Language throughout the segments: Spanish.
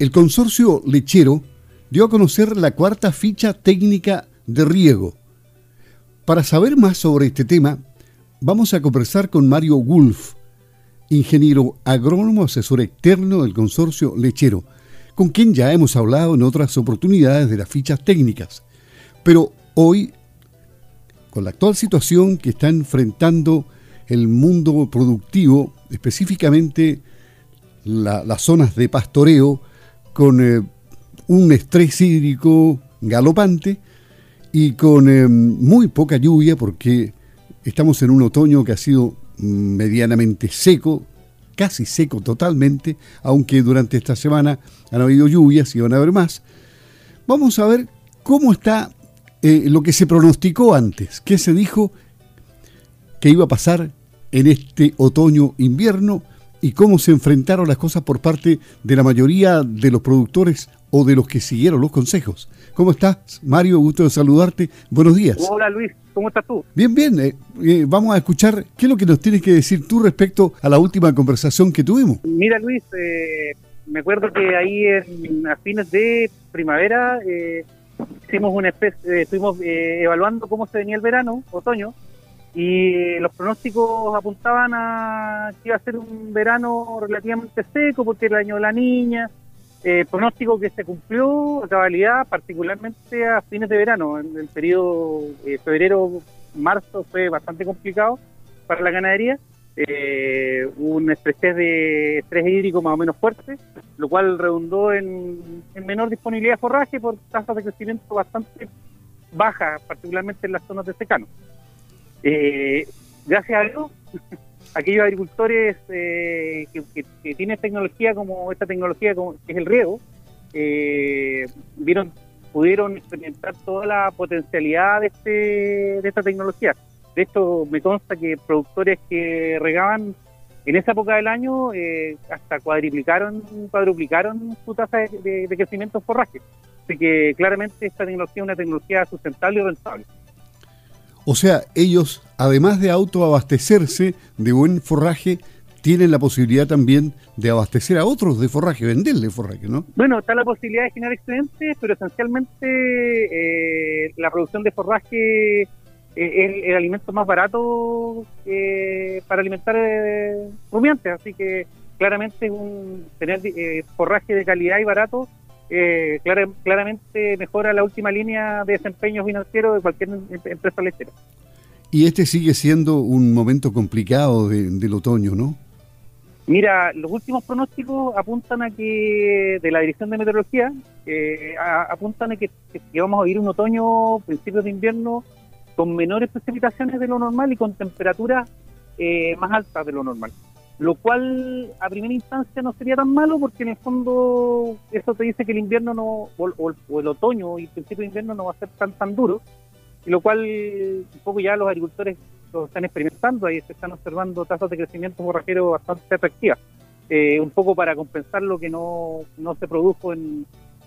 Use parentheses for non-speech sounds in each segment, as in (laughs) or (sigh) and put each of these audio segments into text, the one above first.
el consorcio lechero dio a conocer la cuarta ficha técnica de riego. Para saber más sobre este tema, vamos a conversar con Mario Wolf, ingeniero agrónomo asesor externo del consorcio lechero, con quien ya hemos hablado en otras oportunidades de las fichas técnicas. Pero hoy, con la actual situación que está enfrentando el mundo productivo, específicamente las zonas de pastoreo, con eh, un estrés hídrico galopante y con eh, muy poca lluvia porque estamos en un otoño que ha sido medianamente seco, casi seco totalmente, aunque durante esta semana han habido lluvias y van a haber más. Vamos a ver cómo está eh, lo que se pronosticó antes, qué se dijo que iba a pasar en este otoño-invierno y cómo se enfrentaron las cosas por parte de la mayoría de los productores o de los que siguieron los consejos. ¿Cómo estás, Mario? Gusto de saludarte. Buenos días. Hola, Luis. ¿Cómo estás tú? Bien, bien. Eh, eh, vamos a escuchar qué es lo que nos tienes que decir tú respecto a la última conversación que tuvimos. Mira, Luis, eh, me acuerdo que ahí en, a fines de primavera hicimos una especie, estuvimos evaluando cómo se venía el verano, otoño, y los pronósticos apuntaban a que iba a ser un verano relativamente seco porque era el año de la niña, eh, pronóstico que se cumplió a cabalidad, particularmente a fines de verano. En el periodo eh, febrero-marzo fue bastante complicado para la ganadería. Eh, un estrés de estrés hídrico más o menos fuerte, lo cual redundó en, menor disponibilidad de forraje por tasas de crecimiento bastante bajas, particularmente en las zonas de secano. Eh, gracias a Dios, (laughs) aquellos agricultores eh, que, tienen tecnología como esta tecnología como, que es el riego, eh, vieron, pudieron experimentar toda la potencialidad de, este, de esta tecnología. De hecho, me consta que productores que regaban en esa época del año eh, hasta cuadriplicaron, cuadruplicaron su tasa de, de crecimiento en forraje. Así que claramente esta tecnología es una tecnología sustentable y rentable. O sea, ellos, además de autoabastecerse de buen forraje, tienen la posibilidad también de abastecer a otros de forraje, venderle forraje, ¿no? Bueno, está la posibilidad de generar excedentes, pero esencialmente eh, la producción de forraje eh, es el, alimento más barato eh, para alimentar rumiantes, así que claramente un, tener forraje de calidad y barato eh, claramente mejora la última línea de desempeño financiero de cualquier em, empresa lechera. Y este sigue siendo un momento complicado del otoño, ¿no? Mira, los últimos pronósticos apuntan a que, de la Dirección de Meteorología, eh, apuntan a que, vamos a vivir un otoño, principios de invierno, con menores precipitaciones de lo normal y con temperaturas eh, más altas de lo normal lo cual a primera instancia no sería tan malo porque en el fondo eso te dice que el invierno no o, el otoño y principio de invierno no va a ser tan tan duro. Y lo cual un poco ya los agricultores lo están experimentando ahí se están observando tasas de crecimiento borrajero bastante atractivas. Eh, un poco para compensar lo que no, no se produjo en,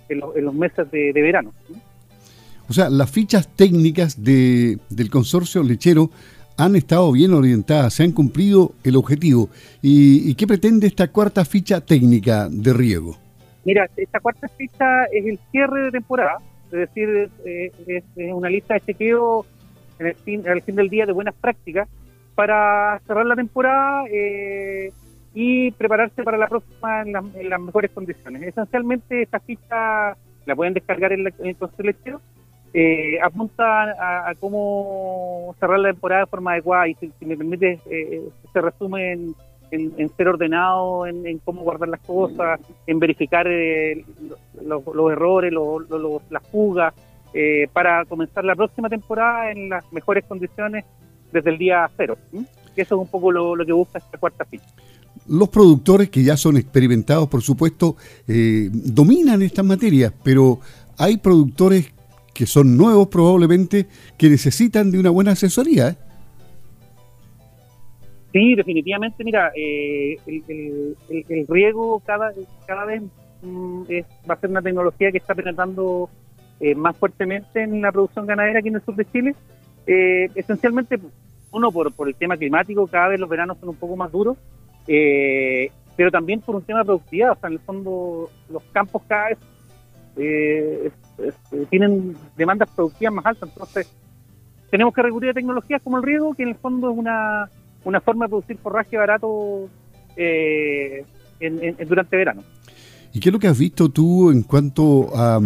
en, los meses de, verano o sea las fichas técnicas de, del consorcio lechero han estado bien orientadas, se han cumplido el objetivo. ¿Y, qué pretende esta cuarta ficha técnica de riego? Mira, esta cuarta ficha es el cierre de temporada, es decir, eh, es, una lista de chequeo en el fin, al fin del día de buenas prácticas para cerrar la temporada eh, y prepararse para la próxima en, las mejores condiciones. Esencialmente esta ficha la pueden descargar en, el consejo lechero eh, apunta a, cómo cerrar la temporada de forma adecuada y si, me permite, eh, se resume en, ser ordenado, en, cómo guardar las cosas, en verificar eh, los, errores, las fugas, eh, para comenzar la próxima temporada en las mejores condiciones desde el día cero. Eso es un poco lo, que busca esta cuarta ficha. Los productores que ya son experimentados, por supuesto, dominan estas materias, pero hay productores que son nuevos probablemente, que necesitan de una buena asesoría. ¿eh? Sí, definitivamente, mira, eh, el, riego cada, cada vez mm, va a ser una tecnología que está penetrando eh, más fuertemente en la producción ganadera aquí en el sur de Chile. esencialmente, uno, por, por el tema climático, cada vez los veranos son un poco más duros. pero también por un tema de productividad. O sea, en el fondo, los campos cada vez eh, tienen demandas productivas más altas. Entonces, tenemos que recurrir a tecnologías como el riego, que en el fondo es una, una forma de producir forraje barato eh, durante verano. ¿Y qué es lo que has visto tú en cuanto a,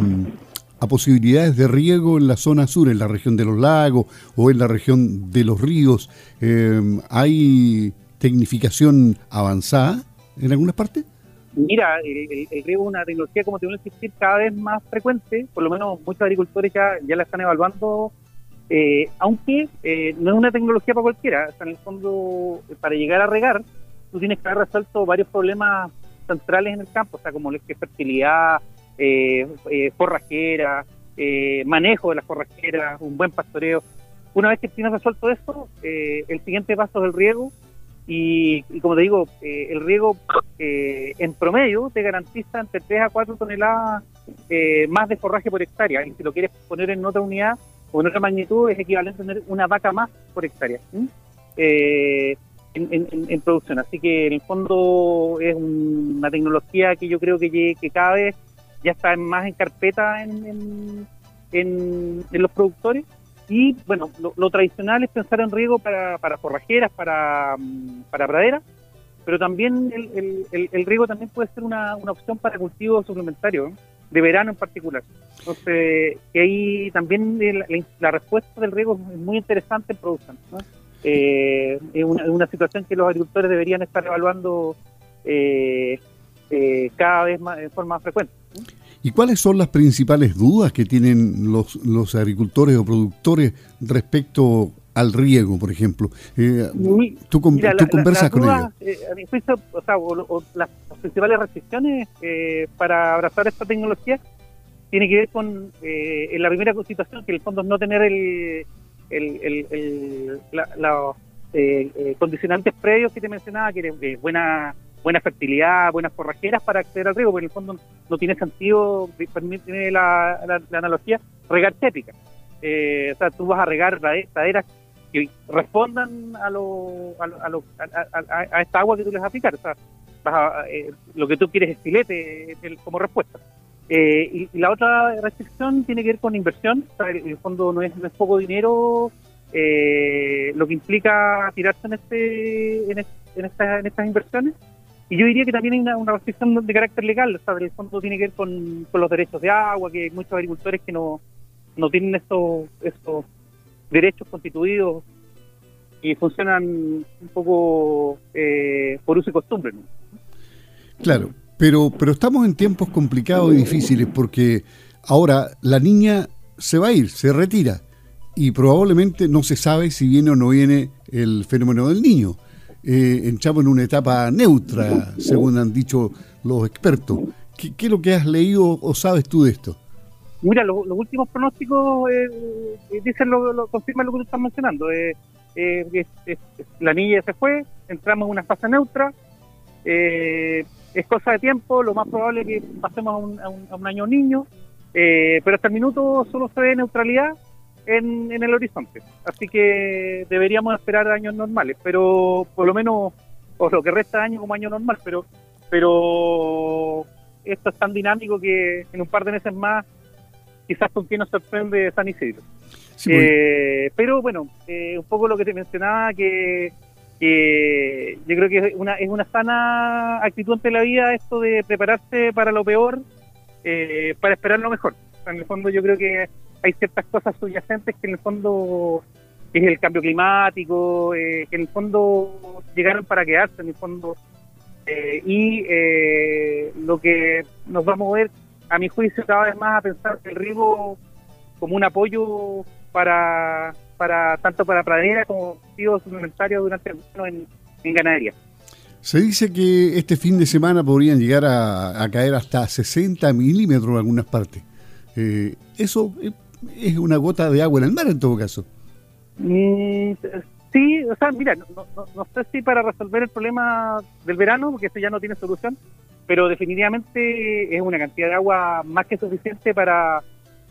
a, posibilidades de riego en la zona sur, en la región de los lagos o en la región de los ríos? Eh, ¿Hay tecnificación avanzada en algunas partes? Mira, el, riego es una tecnología como tiene que existir cada vez más frecuente, por lo menos muchos agricultores ya, ya la están evaluando, eh, aunque eh, no es una tecnología para cualquiera, en el fondo, para llegar a regar, tú tienes que haber resuelto varios problemas centrales en el campo, o sea, como la fertilidad, eh, eh, forrajera, eh, manejo de las forrajeras, un buen pastoreo. Una vez que tienes resuelto esto, el siguiente paso es el riego, y, como te digo, el riego en promedio te garantiza entre 3 a 4 toneladas más de forraje por hectárea, y si lo quieres poner en otra unidad o en otra magnitud, es equivalente a tener una vaca más por hectárea en, producción. Así que en el fondo es una tecnología que yo creo que, que cada vez ya está más en carpeta en, en, los productores. Y bueno, lo, tradicional es pensar en riego para, para forrajeras, para, para praderas, pero también el, el, riego también puede ser una, una opción para cultivos suplementarios, de verano en particular. Entonces, que ahí también la, respuesta del riego es muy interesante en producción. eh, es, una, situación que los agricultores deberían estar evaluando eh, eh, cada vez más, de forma frecuente. ¿Y cuáles son las principales dudas que tienen los, los agricultores o productores respecto al riego, por ejemplo? Eh, tú, conversas con ellos. a mi juicio, o sea, las, principales restricciones para abrazar esta tecnología tiene que ver con, en la primera situación, que el fondo es no tener el, el, el, los eh, eh, condicionantes previos que te mencionaba, que es buena buena fertilidad, buenas forrajeras para acceder al riego, porque en el fondo no tiene sentido, permite la, la, analogía, regar tépica. Eh, o sea, tú vas a regar praderas que respondan a, lo, a, a, esta agua que tú les vas a aplicar. O sea, lo que tú quieres es filete como respuesta. Eh, y, la otra restricción tiene que ver con inversión. en el fondo no es, poco dinero eh, lo que implica tirarse en, este, en, en, estas inversiones. Y yo diría que también hay una, restricción de carácter legal. O sea, el fondo tiene que ver con, los derechos de agua, que hay muchos agricultores que no, no tienen estos, estos derechos constituidos y funcionan un poco eh, por uso y costumbre. Claro. Pero, pero estamos en tiempos complicados y difíciles porque ahora la niña se va a ir, se retira y probablemente no se sabe si viene o no viene el fenómeno del niño. Eh, entramos en una etapa neutra, según han dicho los expertos. ¿Qué, es lo que has leído o sabes tú de esto? Mira, los últimos pronósticos eh, eh, dicen lo, confirman lo que tú estás mencionando. la niña se fue, entramos en una fase neutra. Eh, es cosa de tiempo, lo más probable es que pasemos a un, a un, año niño, eh, pero hasta el minuto solo se ve neutralidad en, el horizonte. Así que deberíamos esperar años normales, pero por lo menos, o lo que resta de año como año normal, pero, pero esto es tan dinámico que en un par de meses más quizás con quien nos sorprende San Isidro. Eh, pero bueno, eh, un poco lo que te mencionaba, que que yo creo que es una, es una sana actitud ante la vida esto de prepararse para lo peor, eh, para esperar lo mejor. en el fondo yo creo que hay ciertas cosas subyacentes que en el fondo es el cambio climático, eh, que en el fondo llegaron para quedarse, en el fondo. Eh, y lo que nos va a mover, a mi juicio, cada vez más a pensar el riesgo como un apoyo para para tanto para pradera como cultivos suplementarios durante el verano en, ganadería. Se dice que este fin de semana podrían llegar a, caer hasta 60 milímetros en algunas partes. Eh, eso es una gota de agua en el mar en todo caso. Mm, sí, o sea, mira, no, sé si para resolver el problema del verano, porque eso ya no tiene solución, pero definitivamente es una cantidad de agua más que suficiente para,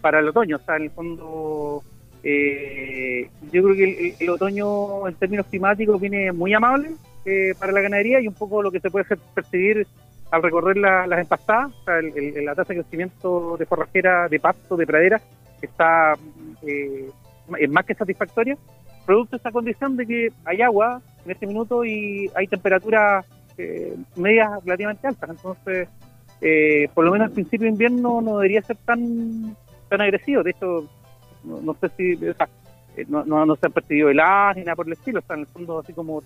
para el otoño. O sea, en el fondo eh, yo creo que el, otoño en términos climáticos viene muy amable eh, para la ganadería y un poco lo que se puede percibir al recorrer las empastadas, o sea, la tasa de crecimiento de forrajera, de pasto, de pradera, está eh, es más que satisfactoria, producto de esta condición de que hay agua en este minuto y hay temperaturas eh, medias relativamente altas. Entonces, eh, por lo menos al principio de invierno no debería ser tan tan agresivo. De hecho, no, sé si eh, no, no, se han percibido heladas ni nada por el estilo. O en el fondo, así como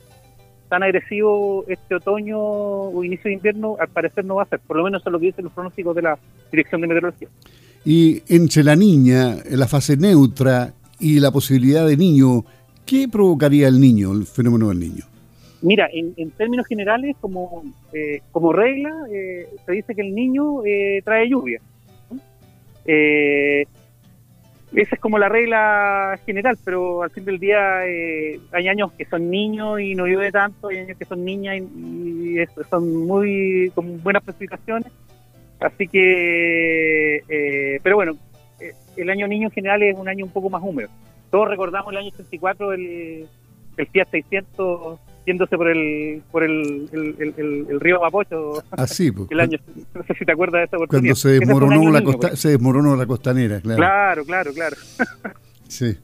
tan agresivo este otoño o inicio de invierno, al parecer no va a ser. Por lo menos eso es lo que dicen los pronósticos de la Dirección de Meteorología. Y entre la niña, la fase neutra y la posibilidad de niño, ¿qué provocaría el niño, el fenómeno del niño? Mira, en, términos generales, como, eh, como regla, eh, se dice que el niño eh, trae lluvia. esa es como la regla general, pero al fin del día hay años que son niños y no llueve tanto, hay años que son niñas y, son muy con buenas precipitaciones. Así que, pero bueno, el año niño en general es un año un poco más húmedo. Todos recordamos el año 84, el, el Fiat 600 yéndose por el por el, el, río Mapocho. Así, pues, (laughs) el año, no sé si te acuerdas de esa oportunidad. Cuando se desmoronó, la, costa, pues. se desmoronó la costanera, claro. Claro, claro, claro. (laughs) sí.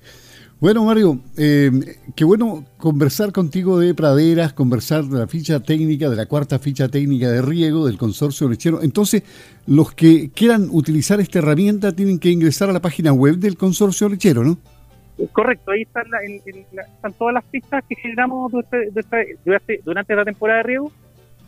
Bueno, Mario, eh, qué bueno conversar contigo de praderas, conversar de la ficha técnica, de la cuarta ficha técnica de riego del consorcio lechero. Entonces, los que quieran utilizar esta herramienta tienen que ingresar a la página web del consorcio lechero, ¿no? Correcto, ahí están, están todas las pistas que generamos durante, la temporada de riego.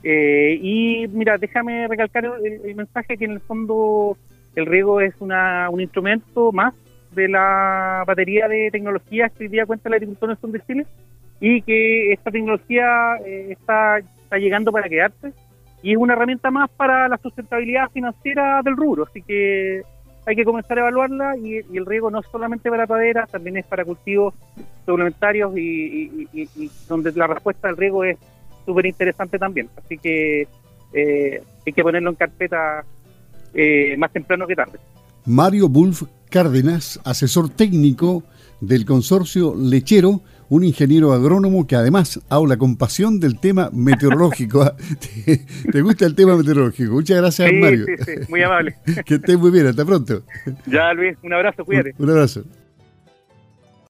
Eh, y mira, déjame recalcar el, mensaje que en el fondo el riego es una, un instrumento más de la batería de tecnologías que hoy día cuenta la agricultura en de Chile y que esta tecnología eh, está, está llegando para quedarse y es una herramienta más para la sustentabilidad financiera del rubro. Así que hay que comenzar a evaluarla y, el riego no es solamente para pradera, también es para cultivos suplementarios y, donde la respuesta al riego es súper interesante también. Así que eh, hay que ponerlo en carpeta eh, más temprano que tarde. Mario Bulf Cárdenas, asesor técnico del consorcio lechero un ingeniero agrónomo que además habla con pasión del tema meteorológico. ¿ah? (laughs) ¿Te, gusta el tema meteorológico? Muchas gracias, Mario. Sí, sí, muy amable. (laughs) que estés muy bien, hasta pronto. Ya, Luis, un abrazo, cuídate. un abrazo.